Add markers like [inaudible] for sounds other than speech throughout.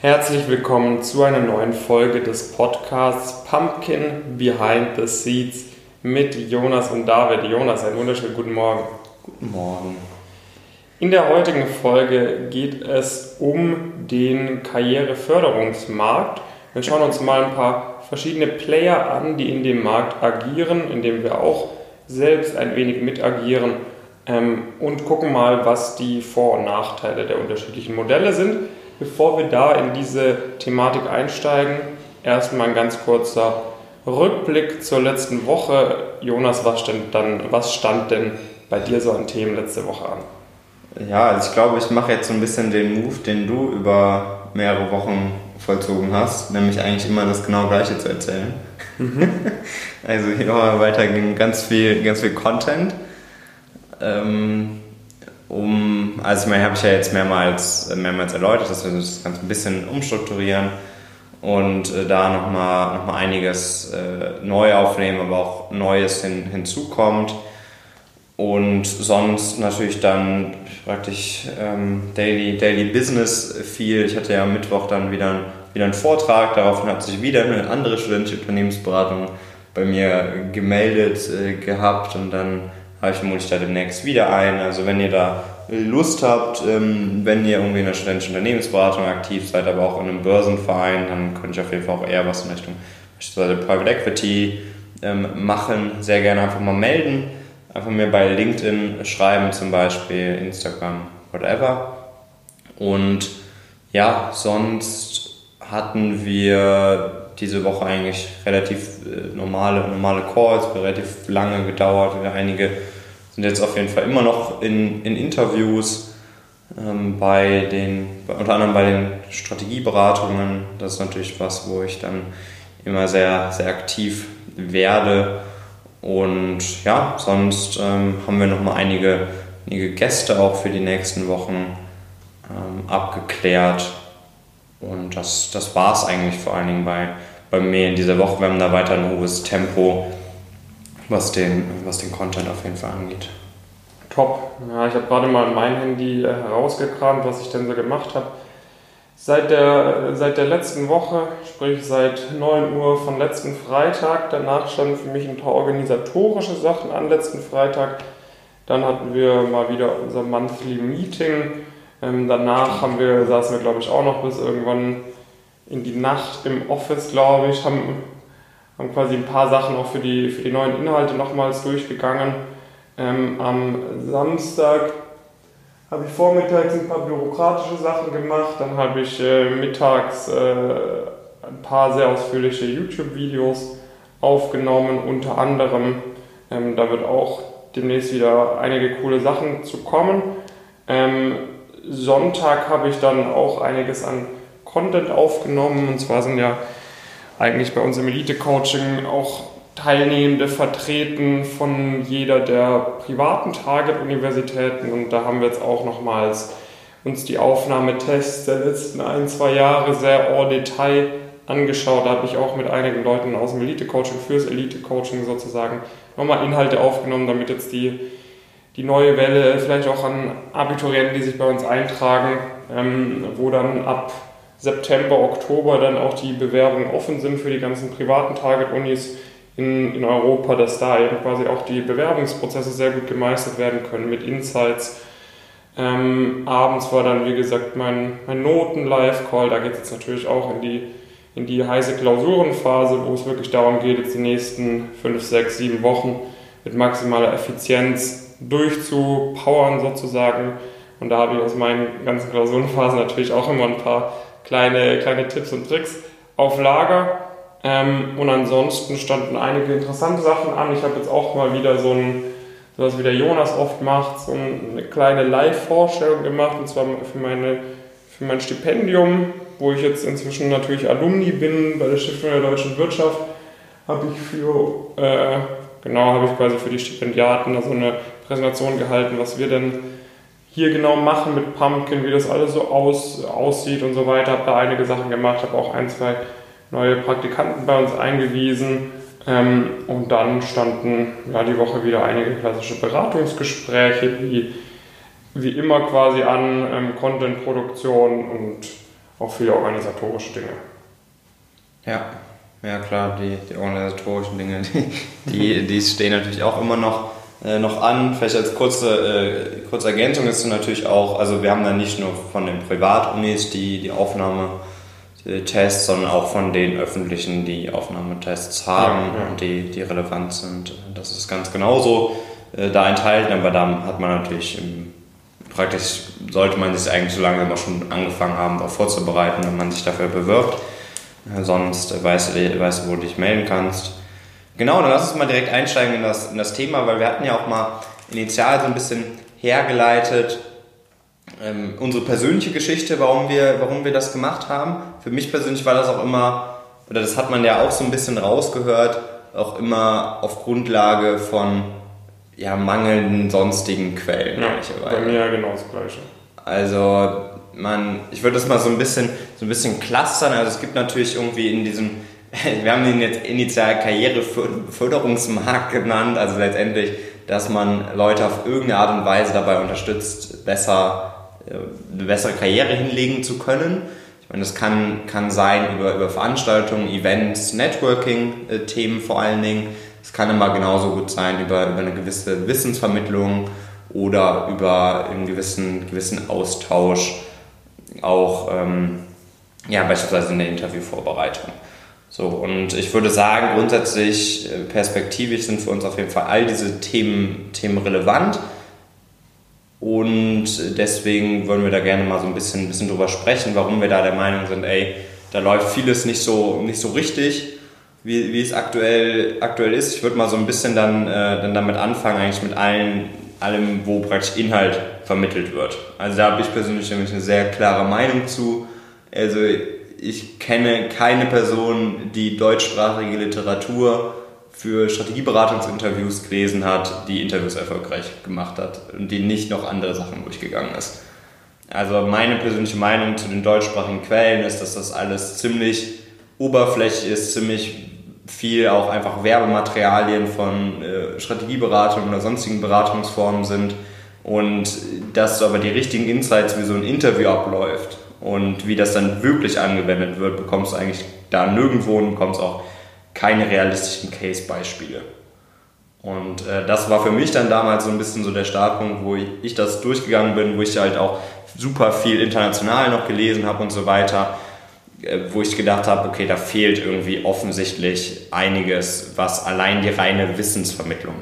Herzlich willkommen zu einer neuen Folge des Podcasts Pumpkin Behind the Seeds mit Jonas und David. Jonas, einen wunderschönen guten Morgen. Guten Morgen. In der heutigen Folge geht es um den Karriereförderungsmarkt. Wir schauen uns mal ein paar verschiedene Player an, die in dem Markt agieren, in dem wir auch selbst ein wenig mit agieren ähm, und gucken mal, was die Vor- und Nachteile der unterschiedlichen Modelle sind. Bevor wir da in diese Thematik einsteigen, erstmal ein ganz kurzer Rückblick zur letzten Woche. Jonas, was stand, dann, was stand denn bei dir so an Themen letzte Woche an? Ja, also ich glaube, ich mache jetzt so ein bisschen den Move, den du über mehrere Wochen vollzogen hast, nämlich eigentlich immer das genau gleiche zu erzählen. Mhm. [laughs] also hier weiterging ganz viel, ganz viel Content. Ähm, um, also ich meine, habe ich ja jetzt mehrmals, mehrmals erläutert, dass wir das Ganze ein bisschen umstrukturieren und äh, da nochmal noch mal einiges äh, neu aufnehmen, aber auch Neues hin, hinzukommt. Und sonst natürlich dann praktisch ähm, Daily, Daily Business viel. Ich hatte ja am Mittwoch dann wieder, wieder einen Vortrag, daraufhin hat sich wieder eine andere studentische Unternehmensberatung bei mir gemeldet äh, gehabt und dann habe ich vermutlich da demnächst wieder ein. Also wenn ihr da Lust habt, ähm, wenn ihr irgendwie in der studentischen Unternehmensberatung aktiv seid, aber auch in einem Börsenverein, dann könnte ich auf jeden Fall auch eher was in Richtung beispielsweise Private Equity ähm, machen. Sehr gerne einfach mal melden. Einfach mir bei LinkedIn schreiben zum Beispiel, Instagram, whatever. Und ja, sonst hatten wir diese Woche eigentlich relativ äh, normale, normale Calls, relativ lange gedauert. Einige sind jetzt auf jeden Fall immer noch in, in Interviews ähm, bei den, unter anderem bei den Strategieberatungen. Das ist natürlich was, wo ich dann immer sehr, sehr aktiv werde. Und ja, sonst ähm, haben wir noch mal einige, einige Gäste auch für die nächsten Wochen ähm, abgeklärt. Und das, das war es eigentlich vor allen Dingen bei, bei mir in dieser Woche. Wir haben da weiter ein hohes Tempo, was den, was den Content auf jeden Fall angeht. Top. Ja, ich habe gerade mal mein Handy äh, herausgekramt, was ich denn so gemacht habe. Seit der, seit der letzten Woche, sprich seit 9 Uhr von letzten Freitag, danach standen für mich ein paar organisatorische Sachen an letzten Freitag. Dann hatten wir mal wieder unser Monthly Meeting. Ähm, danach haben wir, saßen wir, glaube ich, auch noch bis irgendwann in die Nacht im Office, glaube ich, haben, haben quasi ein paar Sachen auch für die, für die neuen Inhalte nochmals durchgegangen. Ähm, am Samstag habe ich vormittags ein paar bürokratische Sachen gemacht, dann habe ich äh, mittags äh, ein paar sehr ausführliche YouTube-Videos aufgenommen, unter anderem. Ähm, da wird auch demnächst wieder einige coole Sachen zu kommen. Ähm, Sonntag habe ich dann auch einiges an Content aufgenommen. Und zwar sind ja eigentlich bei uns im Elite-Coaching auch Teilnehmende vertreten von jeder der privaten Target-Universitäten und da haben wir jetzt auch nochmals uns die Aufnahmetests der letzten ein, zwei Jahre sehr en Detail angeschaut. Da habe ich auch mit einigen Leuten aus dem Elite-Coaching fürs Elite-Coaching sozusagen nochmal Inhalte aufgenommen, damit jetzt die, die neue Welle vielleicht auch an Abiturienten, die sich bei uns eintragen, ähm, wo dann ab September, Oktober dann auch die Bewerbungen offen sind für die ganzen privaten Target-Unis in, in Europa, dass da eben quasi auch die Bewerbungsprozesse sehr gut gemeistert werden können mit Insights. Ähm, abends war dann, wie gesagt, mein, mein Noten-Live-Call. Da geht es jetzt natürlich auch in die, in die heiße Klausurenphase, wo es wirklich darum geht, jetzt die nächsten 5, 6, 7 Wochen mit maximaler Effizienz durchzupowern sozusagen. Und da habe ich aus meinen ganzen Klausurenphasen natürlich auch immer ein paar kleine, kleine Tipps und Tricks auf Lager. Ähm, und ansonsten standen einige interessante Sachen an. Ich habe jetzt auch mal wieder so ein, sowas wie der Jonas oft macht, so eine kleine Live-Vorstellung gemacht, und zwar für, meine, für mein Stipendium, wo ich jetzt inzwischen natürlich Alumni bin bei der Stiftung der deutschen Wirtschaft, habe ich für, äh, genau, habe ich quasi für die Stipendiaten da so eine Präsentation gehalten, was wir denn hier genau machen mit Pumpkin, wie das alles so aus, aussieht und so weiter. Habe da einige Sachen gemacht, habe auch ein, zwei neue Praktikanten bei uns eingewiesen. Ähm, und dann standen ja, die Woche wieder einige klassische Beratungsgespräche, wie, wie immer quasi an, ähm, Content-Produktion und auch viele organisatorische Dinge. Ja, ja klar, die, die organisatorischen Dinge, die, [laughs] die, die stehen natürlich auch immer noch, äh, noch an. Vielleicht als kurze, äh, kurze Ergänzung ist natürlich auch, also wir haben da nicht nur von den Privatunis die, die Aufnahme Tests, sondern auch von den öffentlichen, die Aufnahmetests haben ja, ja. und die, die relevant sind. Das ist ganz genauso äh, da enthalten, aber da hat man natürlich im, praktisch, sollte man sich eigentlich so lange auch schon angefangen haben, darauf vorzubereiten, wenn man sich dafür bewirbt. Äh, sonst weißt du, weißt du, wo du dich melden kannst. Genau, dann lass uns mal direkt einsteigen in das, in das Thema, weil wir hatten ja auch mal initial so ein bisschen hergeleitet, ähm, unsere persönliche Geschichte, warum wir, warum wir das gemacht haben. Für mich persönlich war das auch immer, oder das hat man ja auch so ein bisschen rausgehört, auch immer auf Grundlage von ja, mangelnden sonstigen Quellen. Ja, bei mir ja genau das Gleiche. Also man, ich würde das mal so ein bisschen, so ein bisschen clustern. Also es gibt natürlich irgendwie in diesem, [laughs] wir haben ihn jetzt initial Karriereförderungsmarkt genannt, also letztendlich, dass man Leute auf irgendeine Art und Weise dabei unterstützt, besser eine bessere Karriere hinlegen zu können. Ich meine, das kann, kann sein über, über Veranstaltungen, Events, Networking-Themen vor allen Dingen. Es kann immer genauso gut sein über, über eine gewisse Wissensvermittlung oder über einen gewissen, gewissen Austausch, auch ähm, ja, beispielsweise in der Interviewvorbereitung. So, und ich würde sagen, grundsätzlich äh, perspektivisch sind für uns auf jeden Fall all diese Themen, Themen relevant. Und deswegen wollen wir da gerne mal so ein bisschen, ein bisschen drüber sprechen, warum wir da der Meinung sind, ey, da läuft vieles nicht so, nicht so richtig, wie, wie es aktuell, aktuell ist. Ich würde mal so ein bisschen dann, äh, dann damit anfangen, eigentlich mit allen, allem, wo praktisch Inhalt vermittelt wird. Also da habe ich persönlich nämlich eine sehr klare Meinung zu. Also ich kenne keine Person, die deutschsprachige Literatur für Strategieberatungsinterviews gelesen hat, die Interviews erfolgreich gemacht hat und die nicht noch andere Sachen durchgegangen ist. Also meine persönliche Meinung zu den deutschsprachigen Quellen ist, dass das alles ziemlich oberflächlich ist, ziemlich viel auch einfach Werbematerialien von äh, Strategieberatung oder sonstigen Beratungsformen sind und dass aber die richtigen Insights, wie so ein Interview abläuft und wie das dann wirklich angewendet wird, bekommst du eigentlich da nirgendwo und bekommst auch keine realistischen Case-Beispiele. Und äh, das war für mich dann damals so ein bisschen so der Startpunkt, wo ich, ich das durchgegangen bin, wo ich halt auch super viel international noch gelesen habe und so weiter, äh, wo ich gedacht habe, okay, da fehlt irgendwie offensichtlich einiges, was allein die reine Wissensvermittlung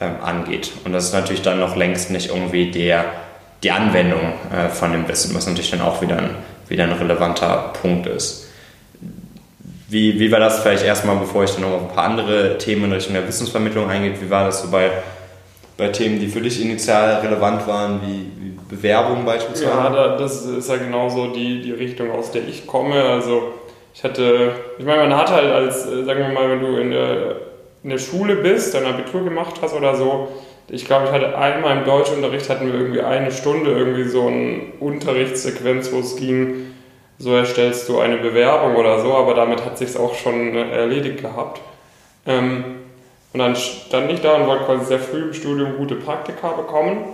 ähm, angeht. Und das ist natürlich dann noch längst nicht irgendwie der, die Anwendung äh, von dem Wissen, was natürlich dann auch wieder ein, wieder ein relevanter Punkt ist. Wie, wie war das vielleicht erstmal, bevor ich dann noch auf ein paar andere Themen in Richtung der Wissensvermittlung eingehe, wie war das so bei, bei Themen, die für dich initial relevant waren, wie, wie Bewerbung beispielsweise? Ja, das ist ja genauso die, die Richtung, aus der ich komme. Also ich hatte, ich meine, man hat halt als, äh, sagen wir mal, wenn du in der, in der Schule bist, dein Abitur gemacht hast oder so, ich glaube, ich hatte einmal im Deutschunterricht hatten wir irgendwie eine Stunde irgendwie so eine Unterrichtssequenz, wo es ging, so erstellst du eine Bewerbung oder so, aber damit hat sich auch schon äh, erledigt gehabt. Ähm, und dann stand ich da und wollte quasi sehr früh im Studium gute Praktika bekommen.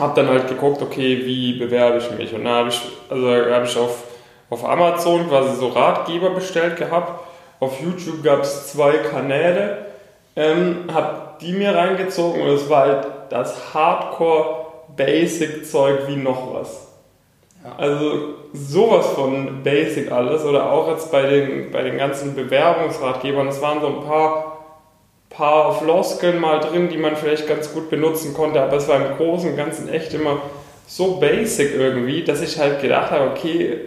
Hab dann halt geguckt, okay, wie bewerbe ich mich? Und dann habe ich, also habe ich auf, auf Amazon quasi so Ratgeber bestellt gehabt. Auf YouTube gab es zwei Kanäle, ähm, habe die mir reingezogen und es war halt das Hardcore-Basic-Zeug wie noch was. Also sowas von basic alles oder auch jetzt bei den, bei den ganzen Bewerbungsratgebern, es waren so ein paar, paar Floskeln mal drin, die man vielleicht ganz gut benutzen konnte, aber es war im Großen und Ganzen echt immer so basic irgendwie, dass ich halt gedacht habe, okay,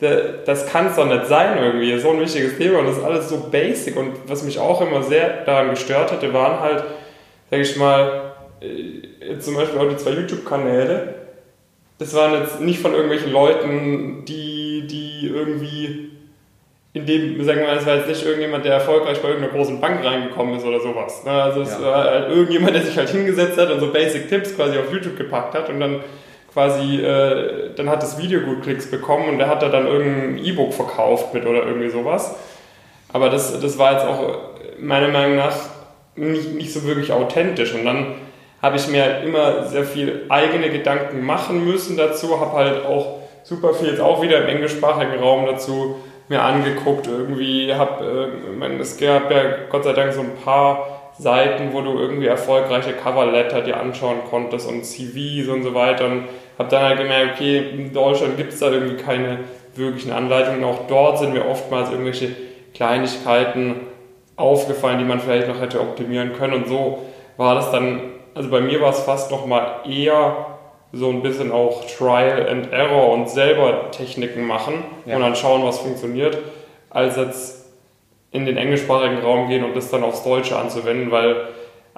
das kann es doch nicht sein irgendwie, so ein wichtiges Thema und das ist alles so basic und was mich auch immer sehr daran gestört hatte, waren halt, sag ich mal, äh, zum Beispiel auch die zwei YouTube-Kanäle, das waren jetzt nicht von irgendwelchen Leuten, die, die irgendwie in dem, sagen wir mal, es war jetzt nicht irgendjemand, der erfolgreich bei irgendeiner großen Bank reingekommen ist oder sowas. Ne? Also es ja. war halt irgendjemand, der sich halt hingesetzt hat und so Basic Tipps quasi auf YouTube gepackt hat und dann quasi, äh, dann hat das Video gut Klicks bekommen und der hat da dann irgendein E-Book verkauft mit oder irgendwie sowas. Aber das, das war jetzt auch meiner Meinung nach nicht, nicht so wirklich authentisch und dann habe ich mir halt immer sehr viel eigene Gedanken machen müssen dazu, habe halt auch super viel jetzt auch wieder im englischsprachigen Raum dazu mir angeguckt. Irgendwie habe, äh, es gab ja Gott sei Dank so ein paar Seiten, wo du irgendwie erfolgreiche Coverletter dir anschauen konntest und CVs und so weiter. Und habe dann halt gemerkt, okay, in Deutschland gibt es da irgendwie keine wirklichen Anleitungen. Auch dort sind mir oftmals irgendwelche Kleinigkeiten aufgefallen, die man vielleicht noch hätte optimieren können. Und so war das dann, also bei mir war es fast noch mal eher so ein bisschen auch Trial and Error und selber Techniken machen ja. und dann schauen, was funktioniert, als jetzt in den englischsprachigen Raum gehen und das dann aufs Deutsche anzuwenden, weil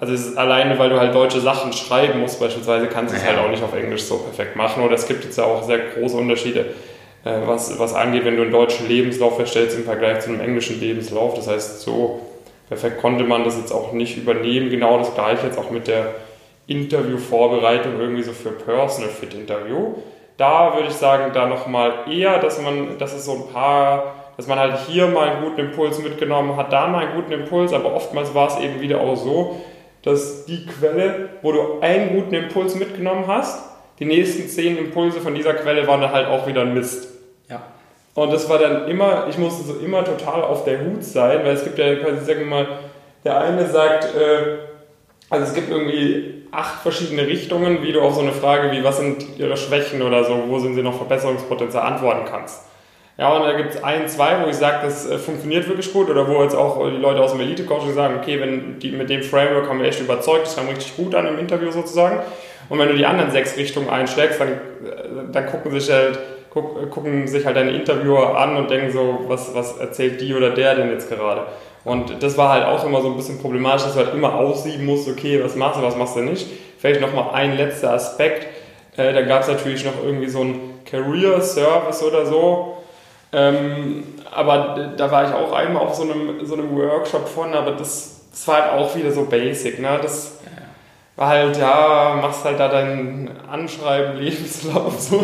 also es ist alleine, weil du halt deutsche Sachen schreiben musst beispielsweise, kannst du es halt auch nicht auf Englisch so perfekt machen. Oder es gibt jetzt ja auch sehr große Unterschiede, äh, was, was angeht, wenn du einen deutschen Lebenslauf erstellst im Vergleich zu einem englischen Lebenslauf. Das heißt, so perfekt konnte man das jetzt auch nicht übernehmen. Genau das gleiche jetzt auch mit der Interviewvorbereitung irgendwie so für Personal Fit Interview. Da würde ich sagen, da nochmal eher, dass man, dass es so ein paar, dass man halt hier mal einen guten Impuls mitgenommen hat, da mal einen guten Impuls, aber oftmals war es eben wieder auch so, dass die Quelle, wo du einen guten Impuls mitgenommen hast, die nächsten zehn Impulse von dieser Quelle waren dann halt auch wieder ein Mist. Ja. Und das war dann immer, ich musste so immer total auf der Hut sein, weil es gibt ja quasi, sagen wir mal, der eine sagt, äh, also es gibt irgendwie acht verschiedene Richtungen, wie du auf so eine Frage wie, was sind ihre Schwächen oder so, wo sind sie noch Verbesserungspotenzial antworten kannst. Ja, und da gibt es ein, zwei, wo ich sage, das äh, funktioniert wirklich gut oder wo jetzt auch die Leute aus dem Elite-Coaching sagen, okay, wenn die, mit dem Framework haben wir echt überzeugt, das kam richtig gut an im Interview sozusagen. Und wenn du die anderen sechs Richtungen einschlägst, dann, äh, dann gucken sich halt guck, gucken sich halt deine Interviewer an und denken so, was, was erzählt die oder der denn jetzt gerade? Und das war halt auch immer so ein bisschen problematisch, dass du halt immer aussieben musst, okay, was machst du, was machst du nicht. Vielleicht nochmal ein letzter Aspekt. Äh, da gab es natürlich noch irgendwie so ein Career Service oder so. Ähm, aber da war ich auch einmal auf so einem, so einem Workshop von, aber das, das war halt auch wieder so basic. Ne? Das war halt, ja, machst halt da dein Anschreiben, [laughs] Lebenslauf, so.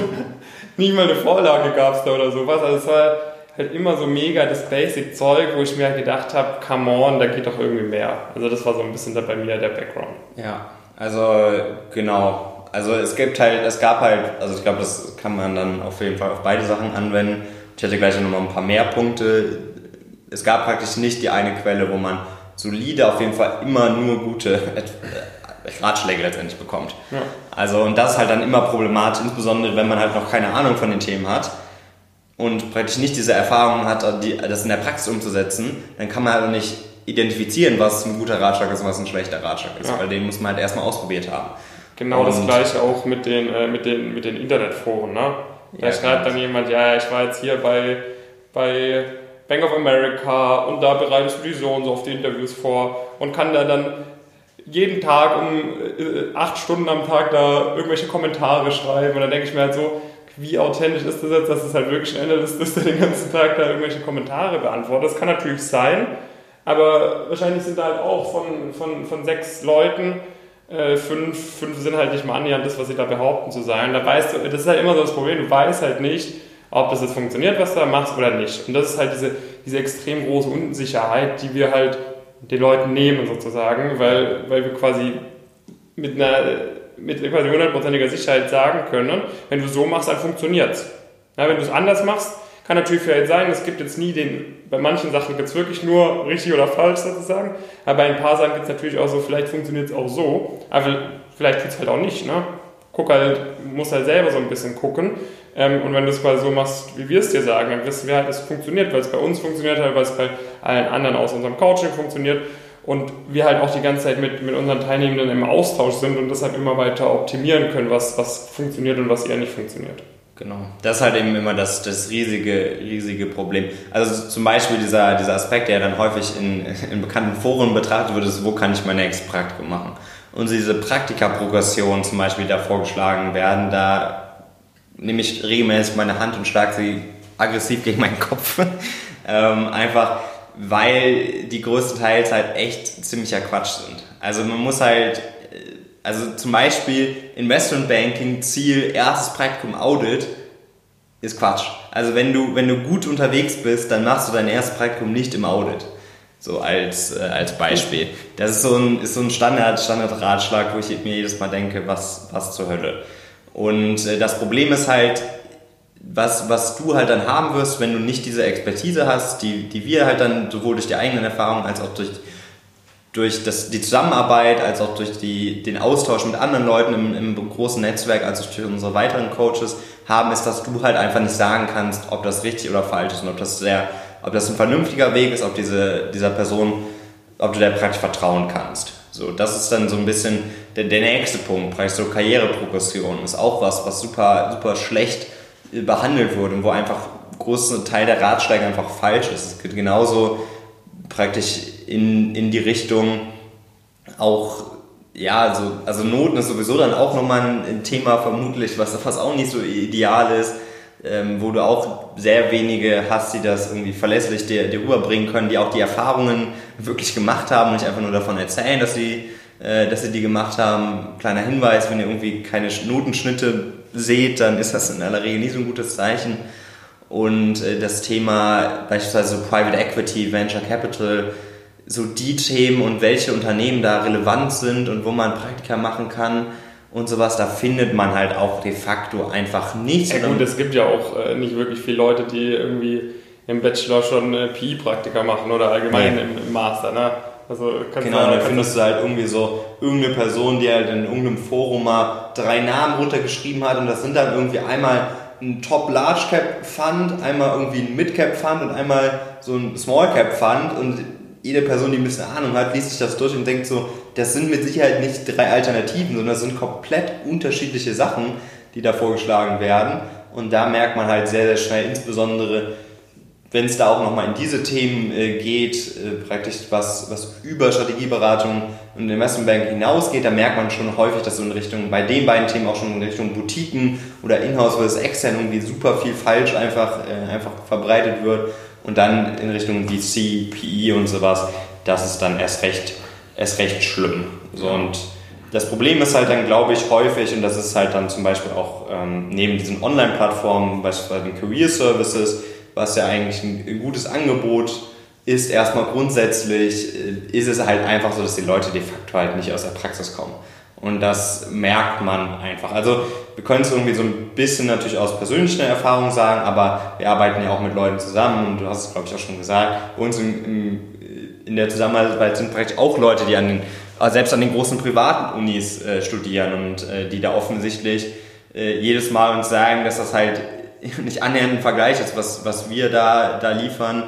Nicht mal eine Vorlage gab es da oder sowas. Also es war halt immer so mega das Basic-Zeug, wo ich mir halt gedacht habe, come on, da geht doch irgendwie mehr. Also das war so ein bisschen da bei mir der Background. Ja, also genau. Also es gibt halt, es gab halt, also ich glaube, das kann man dann auf jeden Fall auf beide Sachen anwenden. Ich hätte gleich noch ein paar mehr Punkte. Es gab praktisch nicht die eine Quelle, wo man solide auf jeden Fall immer nur gute äh, Ratschläge letztendlich bekommt. Ja. Also und das ist halt dann immer problematisch, insbesondere wenn man halt noch keine Ahnung von den Themen hat und praktisch nicht diese Erfahrung hat, das in der Praxis umzusetzen, dann kann man halt nicht identifizieren, was ein guter Ratschlag ist und was ein schlechter Ratschlag ist, ja. weil den muss man halt erstmal ausprobiert haben. Genau und das gleiche auch mit den, äh, mit den, mit den Internetforen. Ne? Da ja, schreibt dann jemand, ja, ich war jetzt hier bei, bei Bank of America und da bereitest du die so und so auf die Interviews vor und kann da dann jeden Tag um äh, acht Stunden am Tag da irgendwelche Kommentare schreiben und dann denke ich mir halt so, wie authentisch ist das jetzt, dass es halt wirklich ein Analyst ist, der den ganzen Tag da irgendwelche Kommentare beantwortet. Das kann natürlich sein, aber wahrscheinlich sind da halt auch von, von, von sechs Leuten äh, fünf, fünf sind halt nicht mal annähernd das, was sie da behaupten zu sein. Da weißt du, das ist halt immer so das Problem, du weißt halt nicht, ob das jetzt funktioniert, was du da machst oder nicht. Und das ist halt diese, diese extrem große Unsicherheit, die wir halt den Leuten nehmen sozusagen, weil, weil wir quasi mit einer mit quasi hundertprozentiger Sicherheit sagen können, wenn du so machst, dann funktioniert es. Ja, wenn du es anders machst, kann natürlich vielleicht sein, es gibt jetzt nie den, bei manchen Sachen gibt es wirklich nur richtig oder falsch sozusagen, aber bei ein paar Sachen gibt es natürlich auch so, vielleicht funktioniert es auch so, aber vielleicht tut es halt auch nicht. Ne? Guck halt, muss halt selber so ein bisschen gucken. Ähm, und wenn du es quasi so machst, wie wir es dir sagen, dann wissen wir halt, es funktioniert, weil es bei uns funktioniert hat, weil es bei allen anderen aus unserem Coaching funktioniert und wir halt auch die ganze Zeit mit, mit unseren Teilnehmenden im Austausch sind und deshalb immer weiter optimieren können, was, was funktioniert und was eher nicht funktioniert. Genau. Das ist halt eben immer das, das riesige, riesige Problem. Also zum Beispiel dieser, dieser Aspekt, der dann häufig in, [laughs] in bekannten Foren betrachtet wird, ist, wo kann ich mein nächstes Praktikum machen? Und diese Praktika-Progression zum Beispiel, da vorgeschlagen werden, da nehme ich regelmäßig meine Hand und schlage sie aggressiv gegen meinen Kopf. [laughs] ähm, einfach, weil die größtenteils halt echt ziemlicher Quatsch sind. Also man muss halt, also zum Beispiel Investment Banking, Ziel, erstes Praktikum Audit, ist Quatsch. Also wenn du, wenn du gut unterwegs bist, dann machst du dein erstes Praktikum nicht im Audit. So als, äh, als Beispiel. Das ist so ein, ist so ein Standard, Standard-Ratschlag, wo ich mir jedes Mal denke, was, was zur Hölle. Und äh, das Problem ist halt, was, was du halt dann haben wirst, wenn du nicht diese Expertise hast, die, die wir halt dann sowohl durch die eigenen Erfahrungen als auch durch, durch das, die Zusammenarbeit, als auch durch die, den Austausch mit anderen Leuten im, im großen Netzwerk, als auch durch unsere weiteren Coaches haben, ist, dass du halt einfach nicht sagen kannst, ob das richtig oder falsch ist und ob das sehr, ob das ein vernünftiger Weg ist, ob diese, dieser Person, ob du der praktisch vertrauen kannst. So, das ist dann so ein bisschen der, der nächste Punkt, praktisch so Karriereprogression ist auch was, was super, super schlecht behandelt wurde und wo einfach ein großer Teil der Ratschläge einfach falsch ist. Es geht genauso praktisch in, in die Richtung auch, ja, also, also Noten ist sowieso dann auch nochmal ein Thema vermutlich, was, was auch nicht so ideal ist, ähm, wo du auch sehr wenige hast, die das irgendwie verlässlich dir, dir rüberbringen können, die auch die Erfahrungen wirklich gemacht haben und nicht einfach nur davon erzählen, dass sie, äh, dass sie die gemacht haben. Kleiner Hinweis, wenn ihr irgendwie keine Notenschnitte seht, dann ist das in aller Regel nie so ein gutes Zeichen. Und äh, das Thema beispielsweise Private Equity, Venture Capital, so die Themen und welche Unternehmen da relevant sind und wo man Praktika machen kann und sowas, da findet man halt auch de facto einfach nichts. Ja gut, es gibt ja auch äh, nicht wirklich viele Leute, die irgendwie im Bachelor schon äh, PI-Praktika machen oder allgemein nee. im, im, Master. Ne? Also genau, dann findest du halt irgendwie so irgendeine Person, die halt in irgendeinem Forum mal drei Namen runtergeschrieben hat und das sind dann irgendwie einmal ein Top Large Cap Fund, einmal irgendwie ein Mid Cap Fund und einmal so ein Small Cap Fund und jede Person, die ein bisschen Ahnung hat, liest sich das durch und denkt so, das sind mit Sicherheit nicht drei Alternativen, sondern das sind komplett unterschiedliche Sachen, die da vorgeschlagen werden. Und da merkt man halt sehr, sehr schnell, insbesondere wenn es da auch nochmal in diese Themen äh, geht, äh, praktisch was, was über Strategieberatung und Investmentbank hinausgeht, da merkt man schon häufig, dass so in Richtung, bei den beiden Themen auch schon in Richtung Boutiquen oder Inhouse versus extern irgendwie super viel falsch einfach, äh, einfach verbreitet wird und dann in Richtung VC, PE und sowas, das ist dann erst recht, erst recht schlimm. So, und das Problem ist halt dann, glaube ich, häufig, und das ist halt dann zum Beispiel auch ähm, neben diesen Online-Plattformen, beispielsweise den Career Services, was ja eigentlich ein gutes Angebot ist, erstmal grundsätzlich, äh, ist es halt einfach so, dass die Leute de facto halt nicht aus der Praxis kommen. Und das merkt man einfach. Also wir können es irgendwie so ein bisschen natürlich aus persönlicher Erfahrung sagen, aber wir arbeiten ja auch mit Leuten zusammen und du hast es, glaube ich, auch schon gesagt. Bei uns in, in, in der Zusammenarbeit sind praktisch auch Leute, die an den, äh, selbst an den großen privaten Unis äh, studieren und äh, die da offensichtlich äh, jedes Mal uns sagen, dass das halt [laughs] nicht annähernd ein Vergleich ist, was, was wir da, da liefern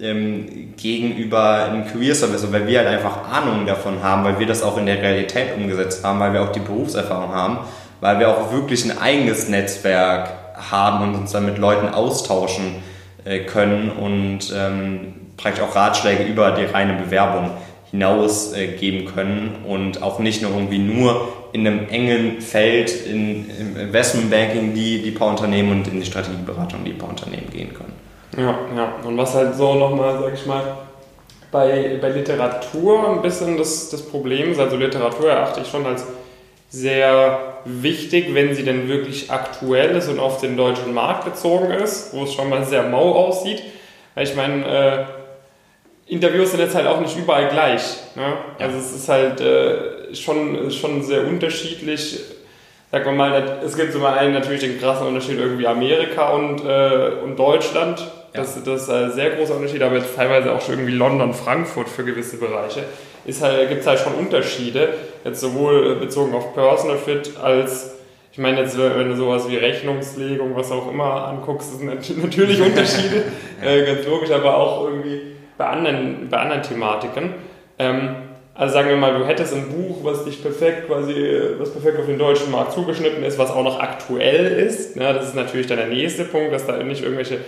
ähm, gegenüber einem Career Service, weil wir halt einfach Ahnung davon haben, weil wir das auch in der Realität umgesetzt haben, weil wir auch die Berufserfahrung haben, weil wir auch wirklich ein eigenes Netzwerk haben und uns dann mit Leuten austauschen äh, können und ähm, praktisch auch Ratschläge über die reine Bewerbung hinaus äh, geben können und auch nicht nur irgendwie nur in einem engen Feld in, im Investmentbanking die, die paar Unternehmen und in die Strategieberatung die paar Unternehmen gehen können. Ja, ja. Und was halt so nochmal, sag ich mal, bei, bei Literatur ein bisschen das, das Problem ist, also Literatur erachte ich schon als sehr wichtig, wenn sie denn wirklich aktuell ist und auf den deutschen Markt bezogen ist, wo es schon mal sehr mau aussieht. Weil ich meine, äh, Interviews sind jetzt halt auch nicht überall gleich. Ne? Also es ist halt äh, schon, schon sehr unterschiedlich. Sagen wir mal, es gibt zum einen natürlich den krassen Unterschied irgendwie Amerika und, äh, und Deutschland. Ja. Das, das ist ein sehr großer Unterschied, aber jetzt teilweise auch schon irgendwie London, Frankfurt für gewisse Bereiche. halt, gibt es halt schon Unterschiede, jetzt sowohl bezogen auf Personal Fit als ich meine, jetzt, wenn du sowas wie Rechnungslegung, was auch immer anguckst, sind natürlich [laughs] Unterschiede, äh, ganz logisch, aber auch irgendwie bei anderen, bei anderen Thematiken. Ähm, also sagen wir mal, du hättest ein Buch, was dich perfekt quasi, was perfekt auf den deutschen Markt zugeschnitten ist, was auch noch aktuell ist. Ja, das ist natürlich dann der nächste Punkt, dass da nicht irgendwelche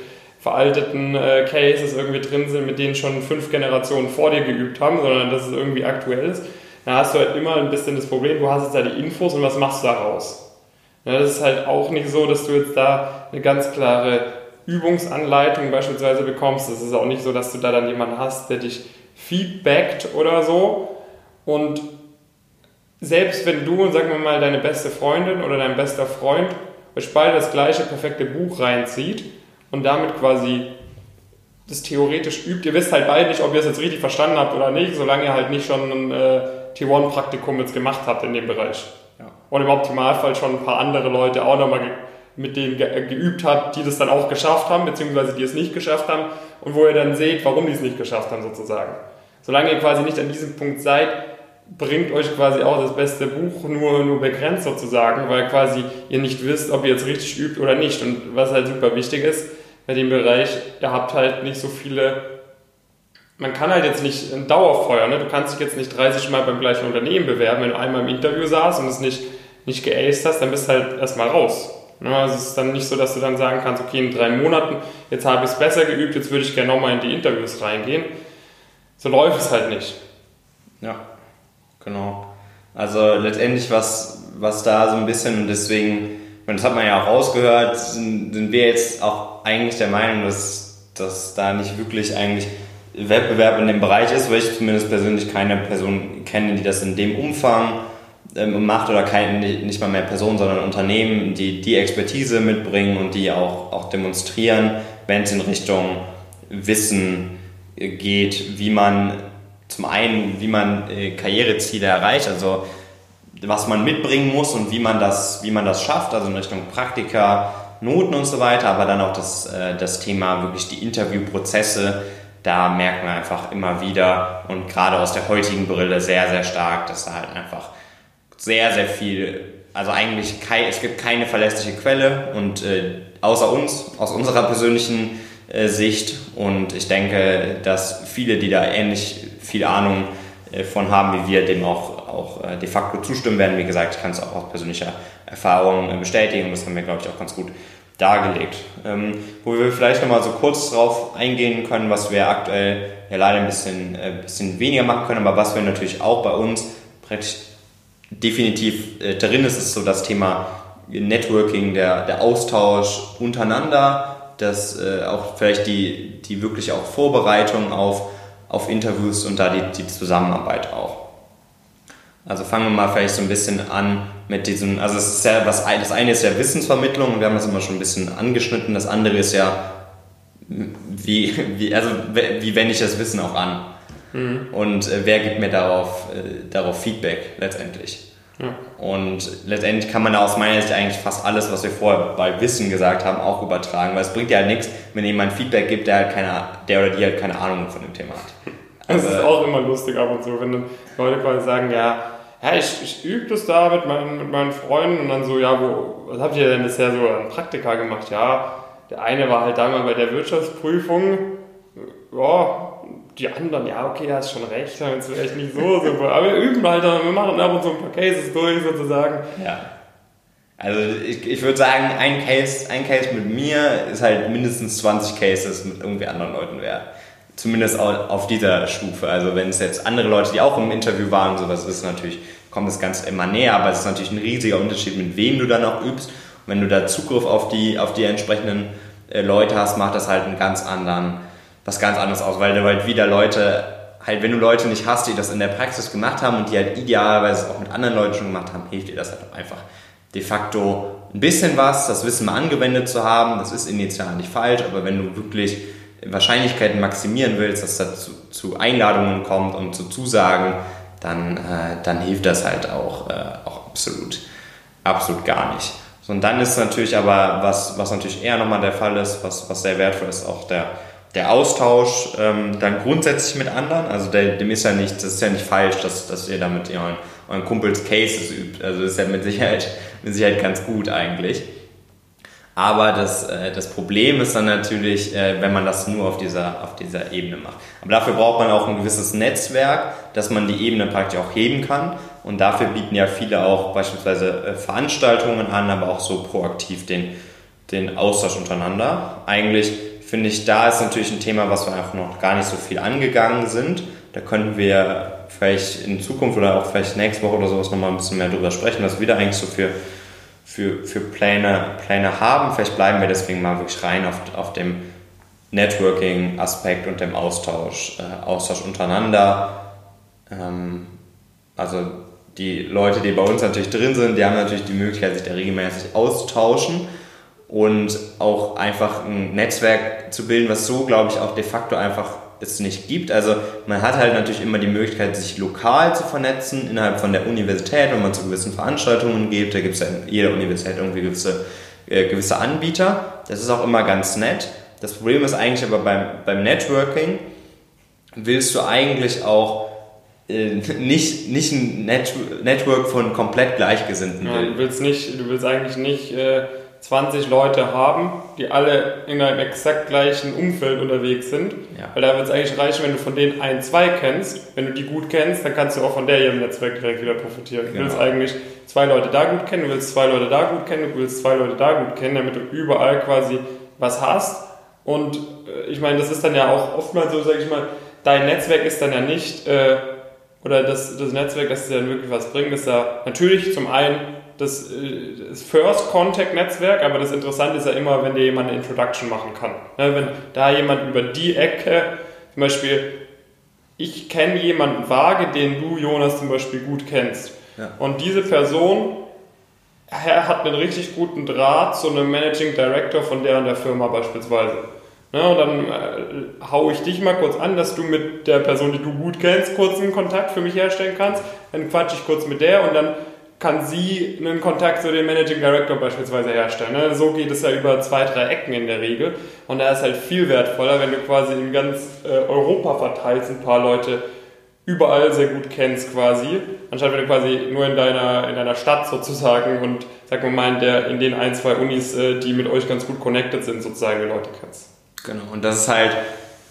veralteten äh, Cases irgendwie drin sind, mit denen schon fünf Generationen vor dir geübt haben, sondern dass es irgendwie aktuell ist. Da hast du halt immer ein bisschen das Problem, du hast jetzt da die Infos und was machst du daraus? Ja, das ist halt auch nicht so, dass du jetzt da eine ganz klare Übungsanleitung beispielsweise bekommst. Es ist auch nicht so, dass du da dann jemanden hast, der dich feedbackt oder so. Und selbst wenn du und sagen wir mal deine beste Freundin oder dein bester Freund euch beide das gleiche perfekte Buch reinzieht und damit quasi das theoretisch übt, ihr wisst halt beide nicht, ob ihr es jetzt richtig verstanden habt oder nicht, solange ihr halt nicht schon ein äh, T1-Praktikum jetzt gemacht habt in dem Bereich. Ja. Und im Optimalfall schon ein paar andere Leute auch nochmal mit denen ge geübt hat, die das dann auch geschafft haben, beziehungsweise die es nicht geschafft haben und wo ihr dann seht, warum die es nicht geschafft haben sozusagen. Solange ihr quasi nicht an diesem Punkt seid, bringt euch quasi auch das beste Buch nur, nur begrenzt sozusagen, weil quasi ihr nicht wisst, ob ihr jetzt richtig übt oder nicht. Und was halt super wichtig ist bei dem Bereich, ihr habt halt nicht so viele, man kann halt jetzt nicht ein Dauerfeuer, ne? du kannst dich jetzt nicht 30 Mal beim gleichen Unternehmen bewerben, wenn du einmal im Interview saßt und es nicht, nicht geaced hast, dann bist du halt erstmal raus. Ne? Also es ist dann nicht so, dass du dann sagen kannst, okay, in drei Monaten, jetzt habe ich es besser geübt, jetzt würde ich gerne nochmal in die Interviews reingehen. So läuft es halt nicht. Ja. Genau. Also letztendlich, was, was da so ein bisschen, und deswegen, das hat man ja auch rausgehört, sind, sind wir jetzt auch eigentlich der Meinung, dass, dass da nicht wirklich eigentlich Wettbewerb in dem Bereich ist, weil ich zumindest persönlich keine Person kenne, die das in dem Umfang ähm, macht oder kein, nicht mal mehr Personen, sondern Unternehmen, die die Expertise mitbringen und die auch, auch demonstrieren, wenn es in Richtung Wissen geht, wie man zum einen, wie man äh, Karriereziele erreicht, also was man mitbringen muss und wie man das, wie man das schafft, also in Richtung Praktika, Noten und so weiter, aber dann auch das, äh, das Thema wirklich die Interviewprozesse, da merkt man einfach immer wieder und gerade aus der heutigen Brille sehr, sehr stark, dass da halt einfach sehr, sehr viel, also eigentlich kein, es gibt keine verlässliche Quelle und äh, außer uns, aus unserer persönlichen äh, Sicht und ich denke, dass viele, die da ähnlich viel Ahnung äh, von haben, wie wir dem auch, auch äh, de facto zustimmen werden. Wie gesagt, ich kann es auch aus persönlicher Erfahrung äh, bestätigen und das haben wir, glaube ich, auch ganz gut dargelegt. Ähm, wo wir vielleicht nochmal so kurz drauf eingehen können, was wir aktuell ja leider ein bisschen, äh, bisschen weniger machen können, aber was wir natürlich auch bei uns definitiv äh, drin ist, ist so das Thema Networking, der, der Austausch untereinander, das äh, auch vielleicht die, die wirklich auch Vorbereitung auf auf Interviews und da die, die Zusammenarbeit auch. Also fangen wir mal vielleicht so ein bisschen an mit diesem, also es ist ja, was, das eine ist ja Wissensvermittlung und wir haben das immer schon ein bisschen angeschnitten, das andere ist ja, wie, wie, also, wie wende ich das Wissen auch an? Mhm. Und äh, wer gibt mir darauf, äh, darauf Feedback letztendlich? Ja. Und letztendlich kann man da aus meiner Sicht eigentlich fast alles, was wir vorher bei Wissen gesagt haben, auch übertragen, weil es bringt ja halt nichts, wenn jemand Feedback gibt, der halt keine, der oder die halt keine Ahnung von dem Thema hat. [laughs] Das also, ist auch immer lustig ab und zu, wenn dann Leute quasi sagen, ja, ja ich, ich übe das da mit meinen, mit meinen Freunden und dann so, ja, wo, was habt ihr denn bisher so an Praktika gemacht? Ja, der eine war halt da mal bei der Wirtschaftsprüfung, ja, die anderen, ja, okay, hast schon recht, haben jetzt vielleicht nicht so super, aber wir üben halt, wir machen ab und zu ein paar Cases durch sozusagen. Ja. Also ich, ich würde sagen, ein Case, ein Case mit mir ist halt mindestens 20 Cases mit irgendwie anderen Leuten wert. Zumindest auf dieser Stufe. Also wenn es jetzt andere Leute, die auch im Interview waren und sowas ist, natürlich kommt das Ganze immer näher, aber es ist natürlich ein riesiger Unterschied, mit wem du dann auch übst. Und wenn du da Zugriff auf die, auf die entsprechenden äh, Leute hast, macht das halt einen ganz anderen was ganz anderes aus, weil du halt wieder Leute, halt wenn du Leute nicht hast, die das in der Praxis gemacht haben und die halt idealerweise auch mit anderen Leuten schon gemacht haben, hilft dir das halt einfach de facto ein bisschen was, das Wissen mal angewendet zu haben. Das ist initial nicht falsch, aber wenn du wirklich Wahrscheinlichkeiten maximieren willst, dass das zu, zu Einladungen kommt und zu Zusagen, dann, äh, dann hilft das halt auch, äh, auch absolut, absolut gar nicht. So, und dann ist natürlich aber, was, was natürlich eher nochmal der Fall ist, was, was sehr wertvoll ist, auch der, der Austausch ähm, dann grundsätzlich mit anderen, also der, dem ist ja nicht, das ist ja nicht falsch, dass, dass ihr damit euren, euren Kumpels Cases übt. Also das ist ja mit Sicherheit, mit Sicherheit ganz gut eigentlich. Aber das, äh, das Problem ist dann natürlich, äh, wenn man das nur auf dieser, auf dieser Ebene macht. Aber dafür braucht man auch ein gewisses Netzwerk, dass man die Ebene praktisch auch heben kann. Und dafür bieten ja viele auch beispielsweise äh, Veranstaltungen an, aber auch so proaktiv den, den Austausch untereinander. Eigentlich finde ich, da ist natürlich ein Thema, was wir einfach noch gar nicht so viel angegangen sind. Da könnten wir vielleicht in Zukunft oder auch vielleicht nächste Woche oder sowas nochmal ein bisschen mehr drüber sprechen, was wir da eigentlich so für, für, für Pläne, Pläne haben. Vielleicht bleiben wir deswegen mal wirklich rein auf, auf dem Networking-Aspekt und dem Austausch, äh, Austausch untereinander. Ähm, also die Leute, die bei uns natürlich drin sind, die haben natürlich die Möglichkeit, sich da regelmäßig auszutauschen und auch einfach ein Netzwerk zu bilden, was so, glaube ich, auch de facto einfach es nicht gibt. Also man hat halt natürlich immer die Möglichkeit, sich lokal zu vernetzen innerhalb von der Universität, wenn man zu gewissen Veranstaltungen geht. Da gibt es ja in jeder Universität irgendwie gewisse äh, gewisse Anbieter. Das ist auch immer ganz nett. Das Problem ist eigentlich aber beim, beim Networking, willst du eigentlich auch äh, [laughs] nicht, nicht ein Net Network von komplett Gleichgesinnten. Ja, du, willst nicht, du willst eigentlich nicht äh, 20 Leute haben, die alle in einem exakt gleichen Umfeld unterwegs sind. Ja. Weil da wird es eigentlich reichen, wenn du von denen ein, zwei kennst. Wenn du die gut kennst, dann kannst du auch von der ihrem Netzwerk direkt wieder profitieren. Genau. Du willst eigentlich zwei Leute da gut kennen, du willst zwei Leute da gut kennen, du willst zwei Leute da gut kennen, damit du überall quasi was hast. Und äh, ich meine, das ist dann ja auch oftmals so, sag ich mal, dein Netzwerk ist dann ja nicht, äh, oder das, das Netzwerk, das dir dann wirklich was bringt, ist ja natürlich zum einen das, äh, das First Contact Netzwerk, aber das Interessante ist ja immer, wenn dir jemand eine Introduction machen kann. Ne, wenn da jemand über die Ecke, zum Beispiel, ich kenne jemanden vage, den du, Jonas, zum Beispiel gut kennst. Ja. Und diese Person hat einen richtig guten Draht zu einem Managing Director von der und der Firma beispielsweise. Ne, und dann äh, haue ich dich mal kurz an, dass du mit der Person, die du gut kennst, kurz einen Kontakt für mich herstellen kannst. Dann quatsche ich kurz mit der und dann kann sie einen Kontakt zu dem Managing Director beispielsweise herstellen. Ne? So geht es ja über zwei, drei Ecken in der Regel. Und da ist halt viel wertvoller, wenn du quasi in ganz äh, Europa verteilst ein paar Leute überall sehr gut kennst quasi, anstatt wenn du quasi nur in deiner, in deiner Stadt sozusagen und sag mal in, der, in den ein, zwei Unis, äh, die mit euch ganz gut connected sind, sozusagen die Leute kennst. Genau, und das ist halt,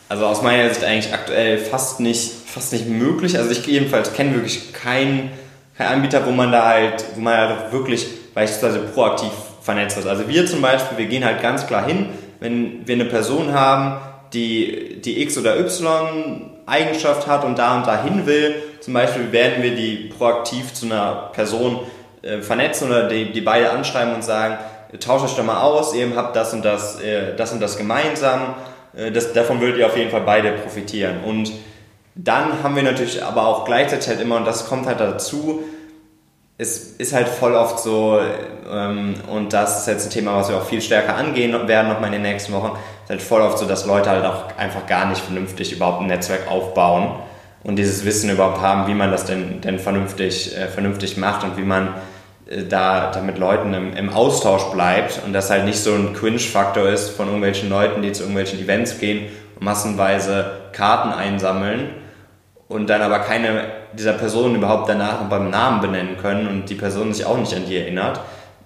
also aus meiner Sicht eigentlich aktuell fast nicht, fast nicht möglich. Also ich jedenfalls kenne wirklich keinen kein Anbieter, wo man da halt, wo man halt wirklich beispielsweise proaktiv vernetzt ist. Also wir zum Beispiel, wir gehen halt ganz klar hin, wenn wir eine Person haben, die, die X oder Y Eigenschaft hat und da und dahin will, zum Beispiel werden wir die proaktiv zu einer Person äh, vernetzen oder die, die beide anschreiben und sagen, tauscht euch doch mal aus, ihr habt das und das, äh, das und das gemeinsam, äh, das, davon würdet ihr auf jeden Fall beide profitieren. Und dann haben wir natürlich aber auch gleichzeitig halt immer, und das kommt halt dazu, es ist halt voll oft so, ähm, und das ist jetzt ein Thema, was wir auch viel stärker angehen werden nochmal in den nächsten Wochen, ist halt voll oft so, dass Leute halt auch einfach gar nicht vernünftig überhaupt ein Netzwerk aufbauen und dieses Wissen überhaupt haben, wie man das denn, denn vernünftig, äh, vernünftig macht und wie man äh, da, da mit Leuten im, im Austausch bleibt und das halt nicht so ein Cringe-Faktor ist von irgendwelchen Leuten, die zu irgendwelchen Events gehen und massenweise Karten einsammeln und dann aber keine dieser Person überhaupt danach beim Namen benennen können und die Person sich auch nicht an die erinnert.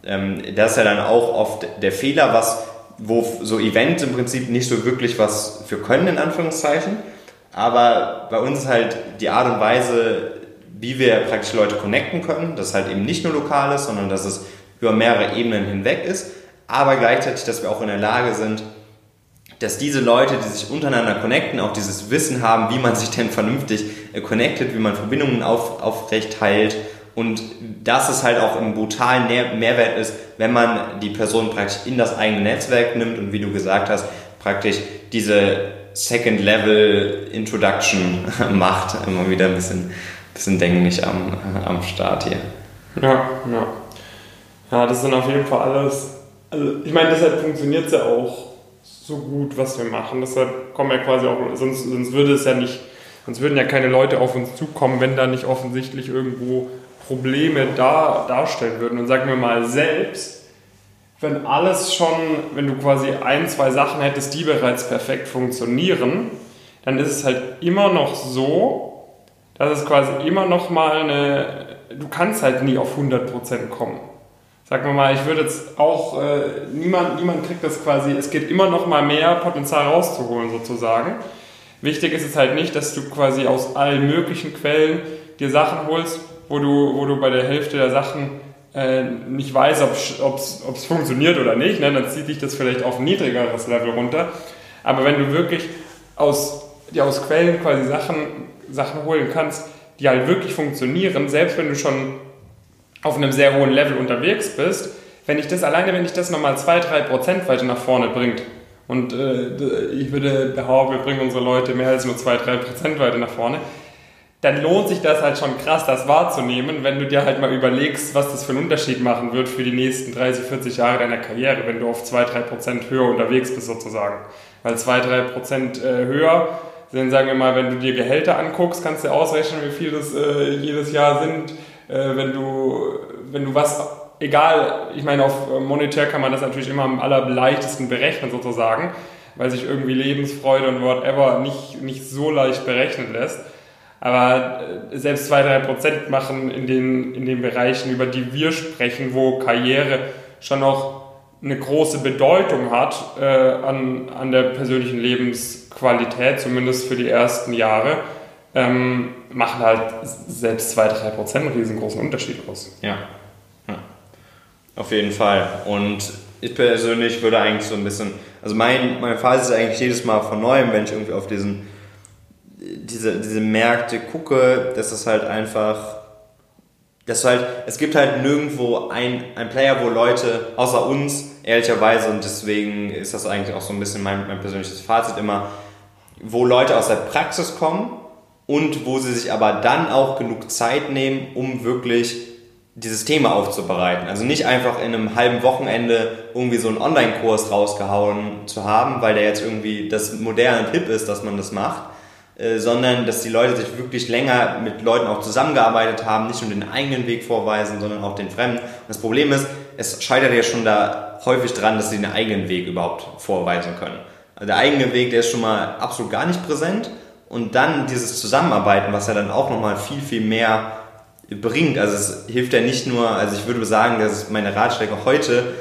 Ähm, das ist ja dann auch oft der Fehler, was, wo so Events im Prinzip nicht so wirklich was für können, in Anführungszeichen. Aber bei uns ist halt die Art und Weise, wie wir praktisch Leute connecten können, dass es halt eben nicht nur lokal ist, sondern dass es über mehrere Ebenen hinweg ist, aber gleichzeitig, dass wir auch in der Lage sind, dass diese Leute, die sich untereinander connecten, auch dieses Wissen haben, wie man sich denn vernünftig äh, connectet, wie man Verbindungen auf, aufrecht hält und dass es halt auch ein brutalen Mehrwert ist, wenn man die Person praktisch in das eigene Netzwerk nimmt und wie du gesagt hast, praktisch diese Second Level Introduction [laughs] macht. Immer wieder ein bisschen, bisschen denklich am, am Start hier. Ja, ja. Ja, das sind auf jeden Fall alles. Also ich meine, deshalb funktioniert es ja auch so gut, was wir machen. Deshalb kommen wir quasi auch, sonst, sonst würde es ja nicht, sonst würden ja keine Leute auf uns zukommen, wenn da nicht offensichtlich irgendwo Probleme da, darstellen würden. Und sagen wir mal selbst, wenn alles schon, wenn du quasi ein, zwei Sachen hättest, die bereits perfekt funktionieren, dann ist es halt immer noch so, dass es quasi immer noch mal eine, du kannst halt nie auf 100% kommen sagen wir mal, ich würde jetzt auch, äh, niemand, niemand kriegt das quasi, es geht immer noch mal mehr Potenzial rauszuholen sozusagen. Wichtig ist es halt nicht, dass du quasi aus allen möglichen Quellen dir Sachen holst, wo du, wo du bei der Hälfte der Sachen äh, nicht weißt, ob es funktioniert oder nicht. Ne? Dann zieht dich das vielleicht auf ein niedrigeres Level runter. Aber wenn du wirklich aus, dir aus Quellen quasi Sachen, Sachen holen kannst, die halt wirklich funktionieren, selbst wenn du schon auf einem sehr hohen Level unterwegs bist, wenn ich das alleine, wenn ich das nochmal 2-3% weiter nach vorne bringt, und äh, ich würde behaupten, wir bringen unsere Leute mehr als nur 2-3% weiter nach vorne, dann lohnt sich das halt schon krass, das wahrzunehmen, wenn du dir halt mal überlegst, was das für einen Unterschied machen wird für die nächsten 30, 40 Jahre deiner Karriere, wenn du auf 2-3% höher unterwegs bist sozusagen. Weil 2-3% äh, höher sind, sagen wir mal, wenn du dir Gehälter anguckst, kannst du ausrechnen, wie viel das äh, jedes Jahr sind äh, wenn, du, wenn du was egal, ich meine, auf monetär kann man das natürlich immer am allerleichtesten berechnen sozusagen, weil sich irgendwie Lebensfreude und whatever nicht, nicht so leicht berechnen lässt. Aber äh, selbst 2-3% machen in den, in den Bereichen, über die wir sprechen, wo Karriere schon noch eine große Bedeutung hat äh, an, an der persönlichen Lebensqualität, zumindest für die ersten Jahre, ähm, machen halt selbst 2-3% einen riesengroßen Unterschied aus. Ja. ja. Auf jeden Fall. Und ich persönlich würde eigentlich so ein bisschen, also mein, meine Phase ist eigentlich jedes Mal von neuem, wenn ich irgendwie auf diesen, diese, diese Märkte gucke, dass es halt einfach, dass halt, es gibt halt nirgendwo ein, ein Player, wo Leute, außer uns, ehrlicherweise, und deswegen ist das eigentlich auch so ein bisschen mein, mein persönliches Fazit immer, wo Leute aus der Praxis kommen und wo sie sich aber dann auch genug Zeit nehmen, um wirklich dieses Thema aufzubereiten. Also nicht einfach in einem halben Wochenende irgendwie so einen Online-Kurs rausgehauen zu haben, weil der jetzt irgendwie das moderne Tipp ist, dass man das macht, äh, sondern dass die Leute sich wirklich länger mit Leuten auch zusammengearbeitet haben, nicht nur den eigenen Weg vorweisen, sondern auch den fremden. Und das Problem ist, es scheitert ja schon da häufig dran, dass sie den eigenen Weg überhaupt vorweisen können. Also der eigene Weg, der ist schon mal absolut gar nicht präsent und dann dieses Zusammenarbeiten, was ja dann auch nochmal viel, viel mehr bringt. Also es hilft ja nicht nur, also ich würde sagen, dass meine Ratschläge heute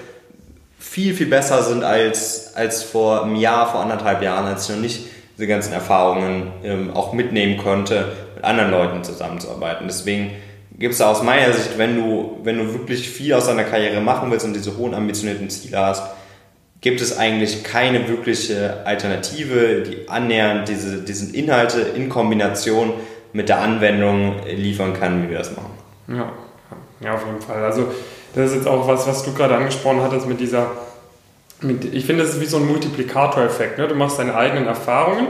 viel, viel besser sind als, als vor einem Jahr, vor anderthalb Jahren, als ich noch nicht diese ganzen Erfahrungen ähm, auch mitnehmen konnte, mit anderen Leuten zusammenzuarbeiten. Deswegen gibt es aus meiner Sicht, wenn du, wenn du wirklich viel aus deiner Karriere machen willst und diese hohen ambitionierten Ziele hast, gibt es eigentlich keine wirkliche Alternative, die annähernd diese, diesen Inhalte in Kombination mit der Anwendung liefern kann, wie wir das machen. Ja, ja auf jeden Fall. Also das ist jetzt auch was, was du gerade angesprochen hattest mit dieser, mit, ich finde, das ist wie so ein Multiplikatoreffekt. Ne? Du machst deine eigenen Erfahrungen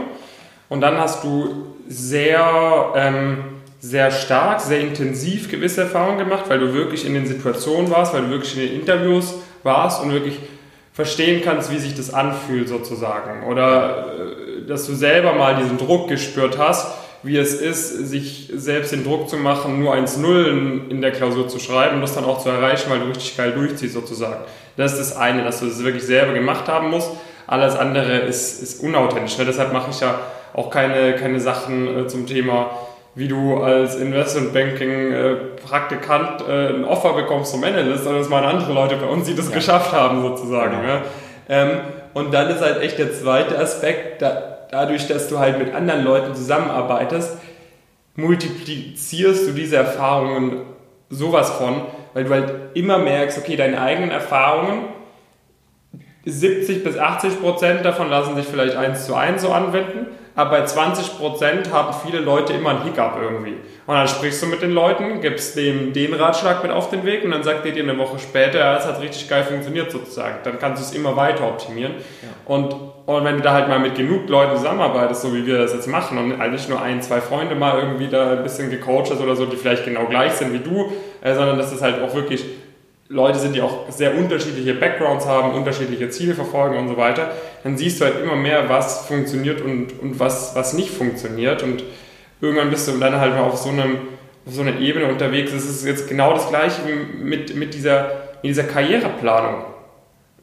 und dann hast du sehr, ähm, sehr stark, sehr intensiv gewisse Erfahrungen gemacht, weil du wirklich in den Situationen warst, weil du wirklich in den Interviews warst und wirklich verstehen kannst, wie sich das anfühlt sozusagen. Oder äh, dass du selber mal diesen Druck gespürt hast, wie es ist, sich selbst den Druck zu machen, nur 1-0 in der Klausur zu schreiben und das dann auch zu erreichen, weil du richtig geil durchziehst sozusagen. Das ist das eine, dass du das wirklich selber gemacht haben musst. Alles andere ist, ist unauthentisch. Ne? Deshalb mache ich ja auch keine, keine Sachen äh, zum Thema wie du als Investmentbanking-Praktikant äh, äh, ein Offer bekommst zum Analyst, sondern es waren andere Leute bei uns, die das ja. geschafft haben, sozusagen. Genau. Ja. Ähm, und dann ist halt echt der zweite Aspekt, da, dadurch, dass du halt mit anderen Leuten zusammenarbeitest, multiplizierst du diese Erfahrungen sowas von, weil du halt immer merkst, okay, deine eigenen Erfahrungen, 70 bis 80 Prozent davon lassen sich vielleicht eins zu eins so anwenden, aber bei 20% haben viele Leute immer einen Hiccup irgendwie. Und dann sprichst du mit den Leuten, gibst dem den Ratschlag mit auf den Weg und dann sagt er dir eine Woche später, ja, es hat richtig geil funktioniert sozusagen. Dann kannst du es immer weiter optimieren. Ja. Und, und wenn du da halt mal mit genug Leuten zusammenarbeitest, so wie wir das jetzt machen und eigentlich nur ein, zwei Freunde mal irgendwie da ein bisschen gecoacht hast oder so, die vielleicht genau gleich sind wie du, äh, sondern dass das halt auch wirklich Leute sind, die auch sehr unterschiedliche Backgrounds haben, unterschiedliche Ziele verfolgen und so weiter, dann siehst du halt immer mehr, was funktioniert und, und was, was nicht funktioniert. Und irgendwann bist du dann halt mal auf so, einem, auf so einer Ebene unterwegs. Es ist jetzt genau das Gleiche mit, mit, dieser, mit dieser Karriereplanung.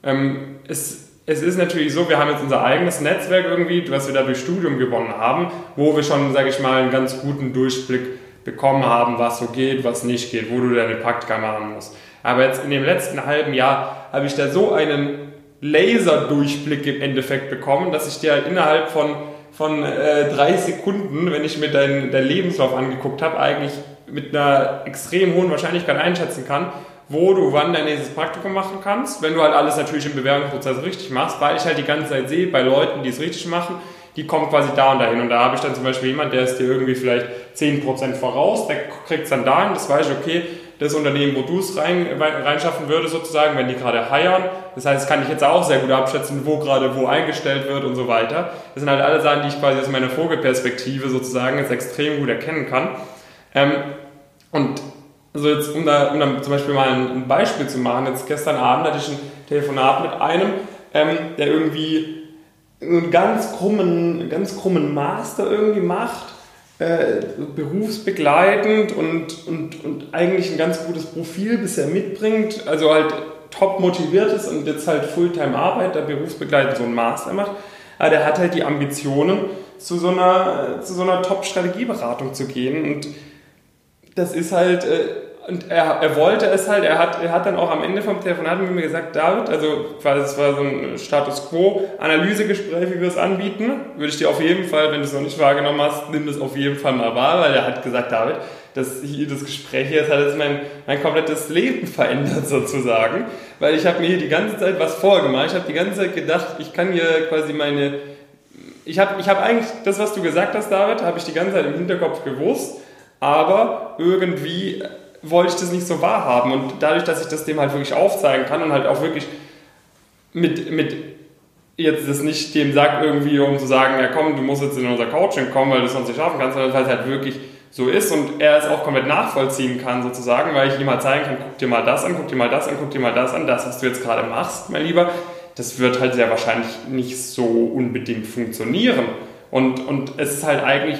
Ähm, es, es ist natürlich so, wir haben jetzt unser eigenes Netzwerk irgendwie, was wir da durch Studium gewonnen haben, wo wir schon, sage ich mal, einen ganz guten Durchblick bekommen haben, was so geht, was nicht geht, wo du deine Praktika machen musst. Aber jetzt in dem letzten halben Jahr habe ich da so einen Laserdurchblick im Endeffekt bekommen, dass ich dir halt innerhalb von, von äh, drei Sekunden, wenn ich mir deinen dein Lebenslauf angeguckt habe, eigentlich mit einer extrem hohen Wahrscheinlichkeit einschätzen kann, wo du wann dein nächstes Praktikum machen kannst, wenn du halt alles natürlich im Bewerbungsprozess richtig machst, weil ich halt die ganze Zeit sehe, bei Leuten, die es richtig machen, die kommen quasi da und dahin. Und da habe ich dann zum Beispiel jemand, der ist dir irgendwie vielleicht 10% voraus, der kriegt es dann dahin, das weiß ich, okay, das Unternehmen, wo du es rein, reinschaffen würdest, sozusagen, wenn die gerade heiern. Das heißt, das kann ich jetzt auch sehr gut abschätzen, wo gerade wo eingestellt wird und so weiter. Das sind halt alle Sachen, die ich quasi aus meiner Vogelperspektive sozusagen jetzt extrem gut erkennen kann. Ähm, und also jetzt, um da, um da zum Beispiel mal ein, Beispiel zu machen, jetzt gestern Abend hatte ich ein Telefonat mit einem, ähm, der irgendwie einen ganz krummen, ganz krummen Master irgendwie macht äh, berufsbegleitend und, und, und eigentlich ein ganz gutes Profil bisher mitbringt, also halt top motiviert ist und jetzt halt Fulltime Arbeiter, berufsbegleitend so ein Master macht, aber der hat halt die Ambitionen, zu so einer, so einer Top-Strategieberatung zu gehen und das ist halt, äh, und er, er wollte es halt, er hat, er hat dann auch am Ende vom Telefonat mit mir gesagt, David, also weil es war so ein Status Quo, Analysegespräch, wie wir es anbieten, würde ich dir auf jeden Fall, wenn du es noch nicht wahrgenommen hast, nimm das auf jeden Fall mal wahr, weil er hat gesagt, David, das, hier, das Gespräch hier, das hat jetzt mein, mein komplettes Leben verändert [laughs] sozusagen, weil ich habe mir hier die ganze Zeit was vorgemacht, ich habe die ganze Zeit gedacht, ich kann hier quasi meine, ich habe ich hab eigentlich, das was du gesagt hast, David, habe ich die ganze Zeit im Hinterkopf gewusst, aber irgendwie wollte ich das nicht so wahrhaben. Und dadurch, dass ich das dem halt wirklich aufzeigen kann und halt auch wirklich mit, mit jetzt das nicht dem sagt irgendwie, um zu sagen, ja komm, du musst jetzt in unser Coaching kommen, weil du es sonst nicht schaffen kannst, sondern weil es halt wirklich so ist und er es auch komplett nachvollziehen kann sozusagen, weil ich ihm halt zeigen kann, guck dir mal das an, guck dir mal das an, guck dir mal das an, das, was du jetzt gerade machst, mein Lieber, das wird halt sehr wahrscheinlich nicht so unbedingt funktionieren. Und, und es ist halt eigentlich,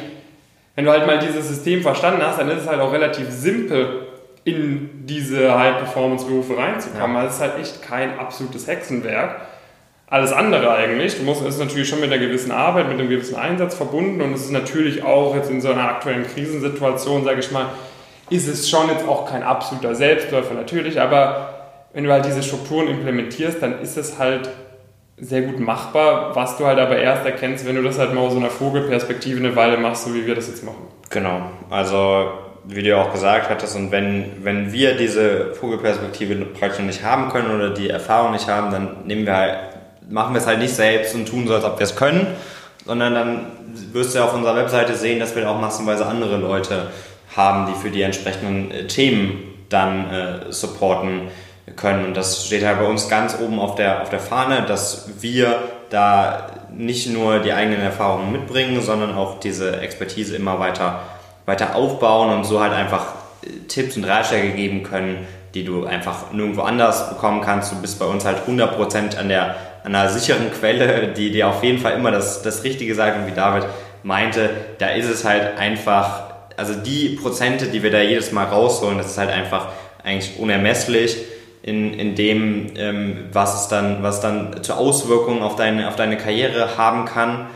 wenn du halt mal dieses System verstanden hast, dann ist es halt auch relativ simpel, in diese High-Performance-Berufe reinzukommen. Ja. Also es ist halt echt kein absolutes Hexenwerk. Alles andere eigentlich. Du musst, es ist natürlich schon mit einer gewissen Arbeit, mit einem gewissen Einsatz verbunden und es ist natürlich auch jetzt in so einer aktuellen Krisensituation, sage ich mal, ist es schon jetzt auch kein absoluter Selbstläufer natürlich, aber wenn du halt diese Strukturen implementierst, dann ist es halt sehr gut machbar, was du halt aber erst erkennst, wenn du das halt mal aus so einer Vogelperspektive eine Weile machst, so wie wir das jetzt machen. Genau, also wie du auch gesagt hattest, und wenn, wenn wir diese Vogelperspektive praktisch nicht haben können oder die Erfahrung nicht haben, dann nehmen wir halt, machen wir es halt nicht selbst und tun so, als ob wir es können, sondern dann wirst du ja auf unserer Webseite sehen, dass wir auch massenweise andere Leute haben, die für die entsprechenden äh, Themen dann äh, supporten können. Und das steht halt bei uns ganz oben auf der, auf der Fahne, dass wir da nicht nur die eigenen Erfahrungen mitbringen, sondern auch diese Expertise immer weiter weiter aufbauen und so halt einfach äh, Tipps und Ratschläge geben können, die du einfach nirgendwo anders bekommen kannst. Du bist bei uns halt 100% an der an einer sicheren Quelle, die dir auf jeden Fall immer das, das Richtige sagt. Und wie David meinte, da ist es halt einfach, also die Prozente, die wir da jedes Mal rausholen, das ist halt einfach eigentlich unermesslich in, in dem, ähm, was es dann, was dann zur Auswirkung auf deine, auf deine Karriere haben kann.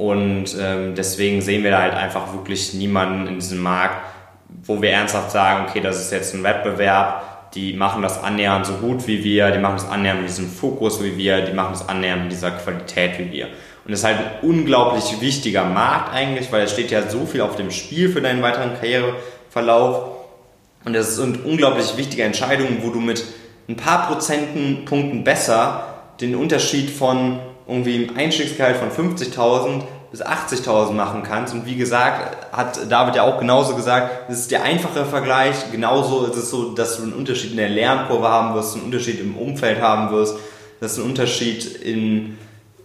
Und ähm, deswegen sehen wir da halt einfach wirklich niemanden in diesem Markt, wo wir ernsthaft sagen, okay, das ist jetzt ein Wettbewerb, die machen das annähernd so gut wie wir, die machen das annähernd mit diesem Fokus wie wir, die machen das annähernd mit dieser Qualität wie wir. Und das ist halt ein unglaublich wichtiger Markt eigentlich, weil es steht ja so viel auf dem Spiel für deinen weiteren Karriereverlauf. Und es sind unglaublich wichtige Entscheidungen, wo du mit ein paar Prozentpunkten besser den Unterschied von irgendwie ein Einstiegsgehalt von 50.000 bis 80.000 machen kannst. Und wie gesagt, hat David ja auch genauso gesagt, das ist der einfache Vergleich. Genauso ist es so, dass du einen Unterschied in der Lernkurve haben wirst, einen Unterschied im Umfeld haben wirst, dass du einen Unterschied in,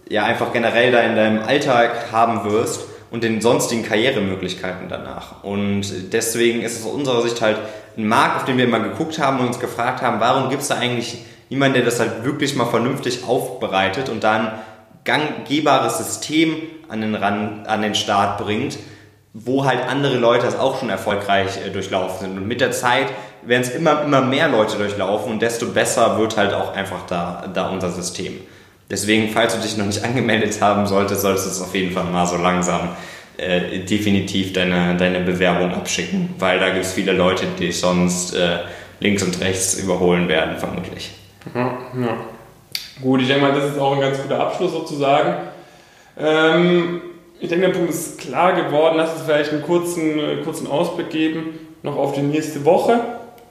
ja, einfach generell da in deinem Alltag haben wirst und den sonstigen Karrieremöglichkeiten danach. Und deswegen ist es aus unserer Sicht halt ein Markt, auf den wir immer geguckt haben und uns gefragt haben, warum gibt es da eigentlich niemanden, der das halt wirklich mal vernünftig aufbereitet und dann gangbares System an den, Ran, an den Start bringt, wo halt andere Leute das auch schon erfolgreich äh, durchlaufen sind. Und mit der Zeit werden es immer, immer mehr Leute durchlaufen und desto besser wird halt auch einfach da, da unser System. Deswegen, falls du dich noch nicht [laughs] angemeldet haben solltest, solltest du es auf jeden Fall mal so langsam äh, definitiv deine, deine Bewerbung abschicken, weil da gibt es viele Leute, die dich sonst äh, links und rechts überholen werden, vermutlich. Ja, ja. Gut, ich denke mal, das ist auch ein ganz guter Abschluss sozusagen. Ähm, ich denke, der Punkt ist klar geworden. Lass uns vielleicht einen kurzen, äh, kurzen Ausblick geben, noch auf die nächste Woche.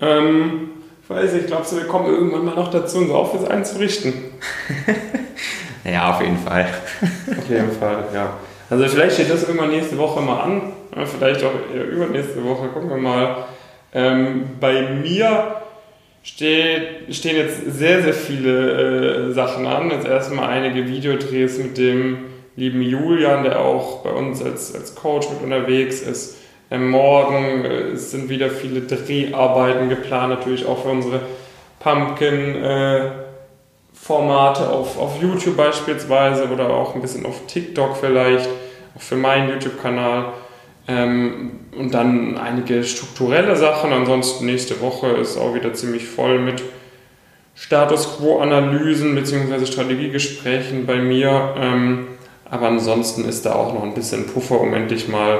Ähm, ich weiß nicht, glaubst du, wir kommen irgendwann mal noch dazu, unser Office einzurichten? [laughs] ja, auf jeden Fall. [laughs] auf jeden Fall, ja. Also vielleicht steht das irgendwann nächste Woche mal an, vielleicht auch übernächste Woche, gucken wir mal. Ähm, bei mir stehen jetzt sehr, sehr viele äh, Sachen an. Jetzt erstmal einige Videodrehs mit dem lieben Julian, der auch bei uns als, als Coach mit unterwegs ist. Ähm, morgen äh, sind wieder viele Dreharbeiten geplant, natürlich auch für unsere Pumpkin-Formate äh, auf, auf YouTube beispielsweise oder auch ein bisschen auf TikTok vielleicht, auch für meinen YouTube-Kanal. Ähm, und dann einige strukturelle Sachen. Ansonsten nächste Woche ist auch wieder ziemlich voll mit Status Quo-Analysen bzw. Strategiegesprächen bei mir. Ähm, aber ansonsten ist da auch noch ein bisschen Puffer, um endlich mal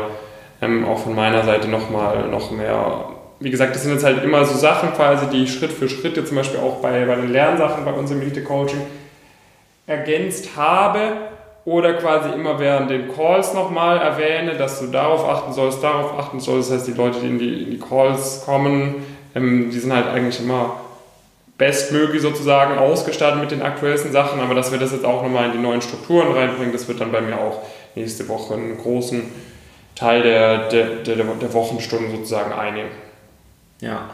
ähm, auch von meiner Seite noch mal noch mehr. Wie gesagt, das sind jetzt halt immer so Sachen quasi, die ich Schritt für Schritt jetzt zum Beispiel auch bei, bei den Lernsachen bei uns im Elite-Coaching ergänzt habe oder quasi immer während den Calls nochmal erwähne, dass du darauf achten sollst, darauf achten sollst. Das heißt, die Leute, die in die, in die Calls kommen, ähm, die sind halt eigentlich immer bestmöglich sozusagen ausgestattet mit den aktuellsten Sachen, aber dass wir das jetzt auch nochmal in die neuen Strukturen reinbringen, das wird dann bei mir auch nächste Woche einen großen Teil der, der, der, der Wochenstunden sozusagen einnehmen. Ja.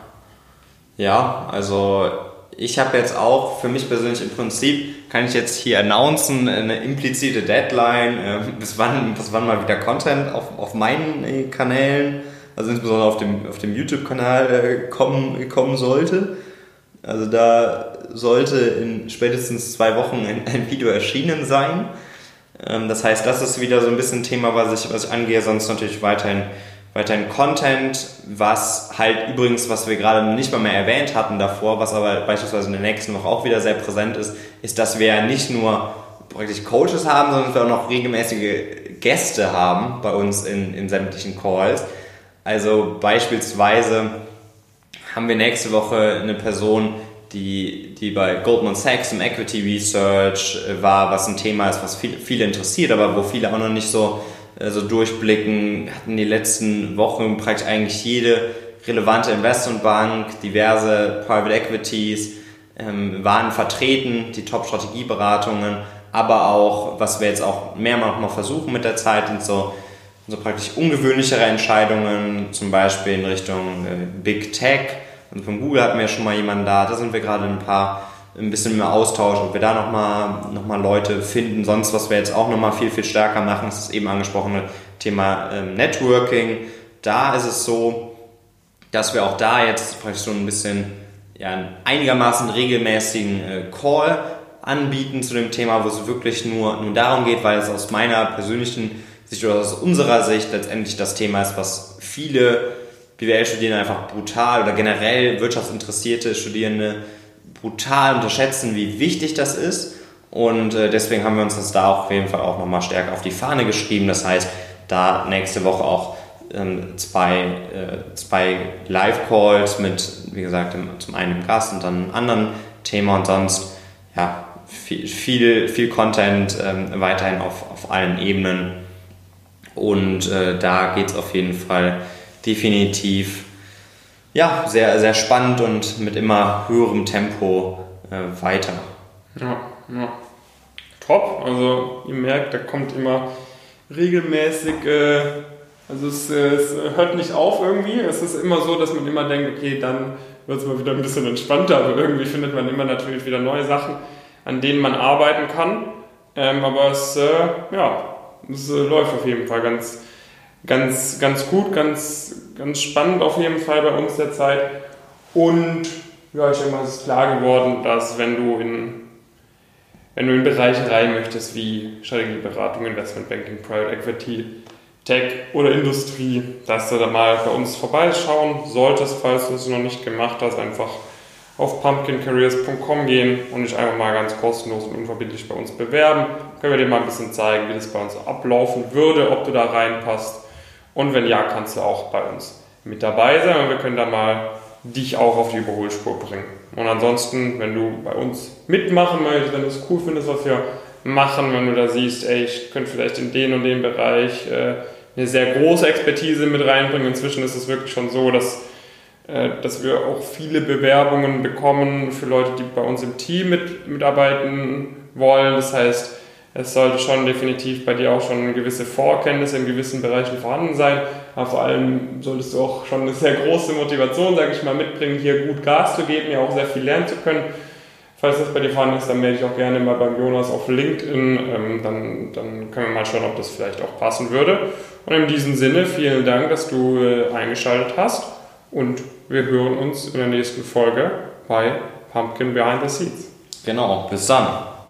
Ja, also ich habe jetzt auch für mich persönlich im Prinzip, kann ich jetzt hier announcen, eine implizite Deadline, äh, bis, wann, bis wann mal wieder Content auf, auf meinen äh, Kanälen, also insbesondere auf dem, auf dem YouTube-Kanal äh, kommen, kommen sollte. Also da sollte in spätestens zwei Wochen ein, ein Video erschienen sein. Ähm, das heißt, das ist wieder so ein bisschen Thema, was ich, was ich angehe, sonst natürlich weiterhin, weiterhin Content, was halt übrigens, was wir gerade nicht mal mehr erwähnt hatten davor, was aber beispielsweise in der nächsten Woche auch wieder sehr präsent ist, ist, dass wir ja nicht nur praktisch Coaches haben, sondern wir auch noch regelmäßige Gäste haben bei uns in, in sämtlichen Calls. Also beispielsweise haben wir nächste Woche eine Person, die, die bei Goldman Sachs im Equity Research war, was ein Thema ist, was viele, viele interessiert, aber wo viele auch noch nicht so, so durchblicken, hatten die letzten Wochen praktisch eigentlich jede relevante Investmentbank, diverse Private Equities, ähm, waren vertreten, die Top-Strategieberatungen, aber auch, was wir jetzt auch mehrmals mal versuchen mit der Zeit, sind so, so praktisch ungewöhnlichere Entscheidungen, zum Beispiel in Richtung äh, Big Tech, also von Google hatten wir ja schon mal jemanden da, da sind wir gerade ein paar ein bisschen mehr Austausch, ob wir da nochmal noch mal Leute finden. Sonst, was wir jetzt auch nochmal viel, viel stärker machen, ist das eben angesprochene Thema ähm, Networking. Da ist es so, dass wir auch da jetzt praktisch so ein bisschen ja, einen einigermaßen regelmäßigen äh, Call anbieten zu dem Thema, wo es wirklich nur, nur darum geht, weil es aus meiner persönlichen Sicht oder aus unserer Sicht letztendlich das Thema ist, was viele BWL-Studierende einfach brutal oder generell wirtschaftsinteressierte Studierende brutal unterschätzen, wie wichtig das ist. Und äh, deswegen haben wir uns das da auf jeden Fall auch nochmal stärker auf die Fahne geschrieben. Das heißt, da nächste Woche auch ähm, zwei, äh, zwei Live-Calls mit, wie gesagt, zum einen dem Gast und dann einem anderen Thema und sonst ja, viel, viel, viel Content ähm, weiterhin auf, auf allen Ebenen. Und äh, da geht es auf jeden Fall definitiv ja, sehr, sehr spannend und mit immer höherem Tempo äh, weiter. Ja, ja. Top. Also ihr merkt, da kommt immer regelmäßig, äh, also es, es, hört nicht auf irgendwie. Es ist immer so, dass man immer denkt, okay, dann wird es mal wieder ein bisschen entspannter, aber irgendwie findet man immer natürlich wieder neue Sachen, an denen man arbeiten kann. Ähm, aber es, äh, ja, es äh, läuft auf jeden Fall ganz, ganz, ganz gut, ganz, ganz spannend auf jeden Fall bei uns derzeit. Und ja, ich denke mal, es ist klar geworden, dass wenn du in, wenn du in Bereiche rein möchtest wie Strategieberatung, Investmentbanking, Private Equity, Tech oder Industrie, dass du da mal bei uns vorbeischauen solltest, falls du es noch nicht gemacht hast, einfach auf pumpkincareers.com gehen und dich einfach mal ganz kostenlos und unverbindlich bei uns bewerben. Können wir dir mal ein bisschen zeigen, wie das bei uns ablaufen würde, ob du da reinpasst und wenn ja, kannst du auch bei uns mit dabei sein und wir können da mal dich auch auf die Überholspur bringen. Und ansonsten, wenn du bei uns mitmachen möchtest, wenn du es cool findest, was wir machen, wenn du da siehst, ey, ich könnte vielleicht in den und den Bereich äh, eine sehr große Expertise mit reinbringen. Inzwischen ist es wirklich schon so, dass, äh, dass wir auch viele Bewerbungen bekommen für Leute, die bei uns im Team mit, mitarbeiten wollen. Das heißt, es sollte schon definitiv bei dir auch schon gewisse Vorkenntnisse in gewissen Bereichen vorhanden sein. Aber vor allem solltest du auch schon eine sehr große Motivation, sage ich mal, mitbringen, hier gut Gas zu geben, ja auch sehr viel lernen zu können. Falls das bei dir vorhanden ist, dann melde ich auch gerne mal beim Jonas auf LinkedIn. Ähm, dann, dann können wir mal schauen, ob das vielleicht auch passen würde. Und in diesem Sinne, vielen Dank, dass du äh, eingeschaltet hast. Und wir hören uns in der nächsten Folge bei Pumpkin Behind the Seeds. Genau, bis dann.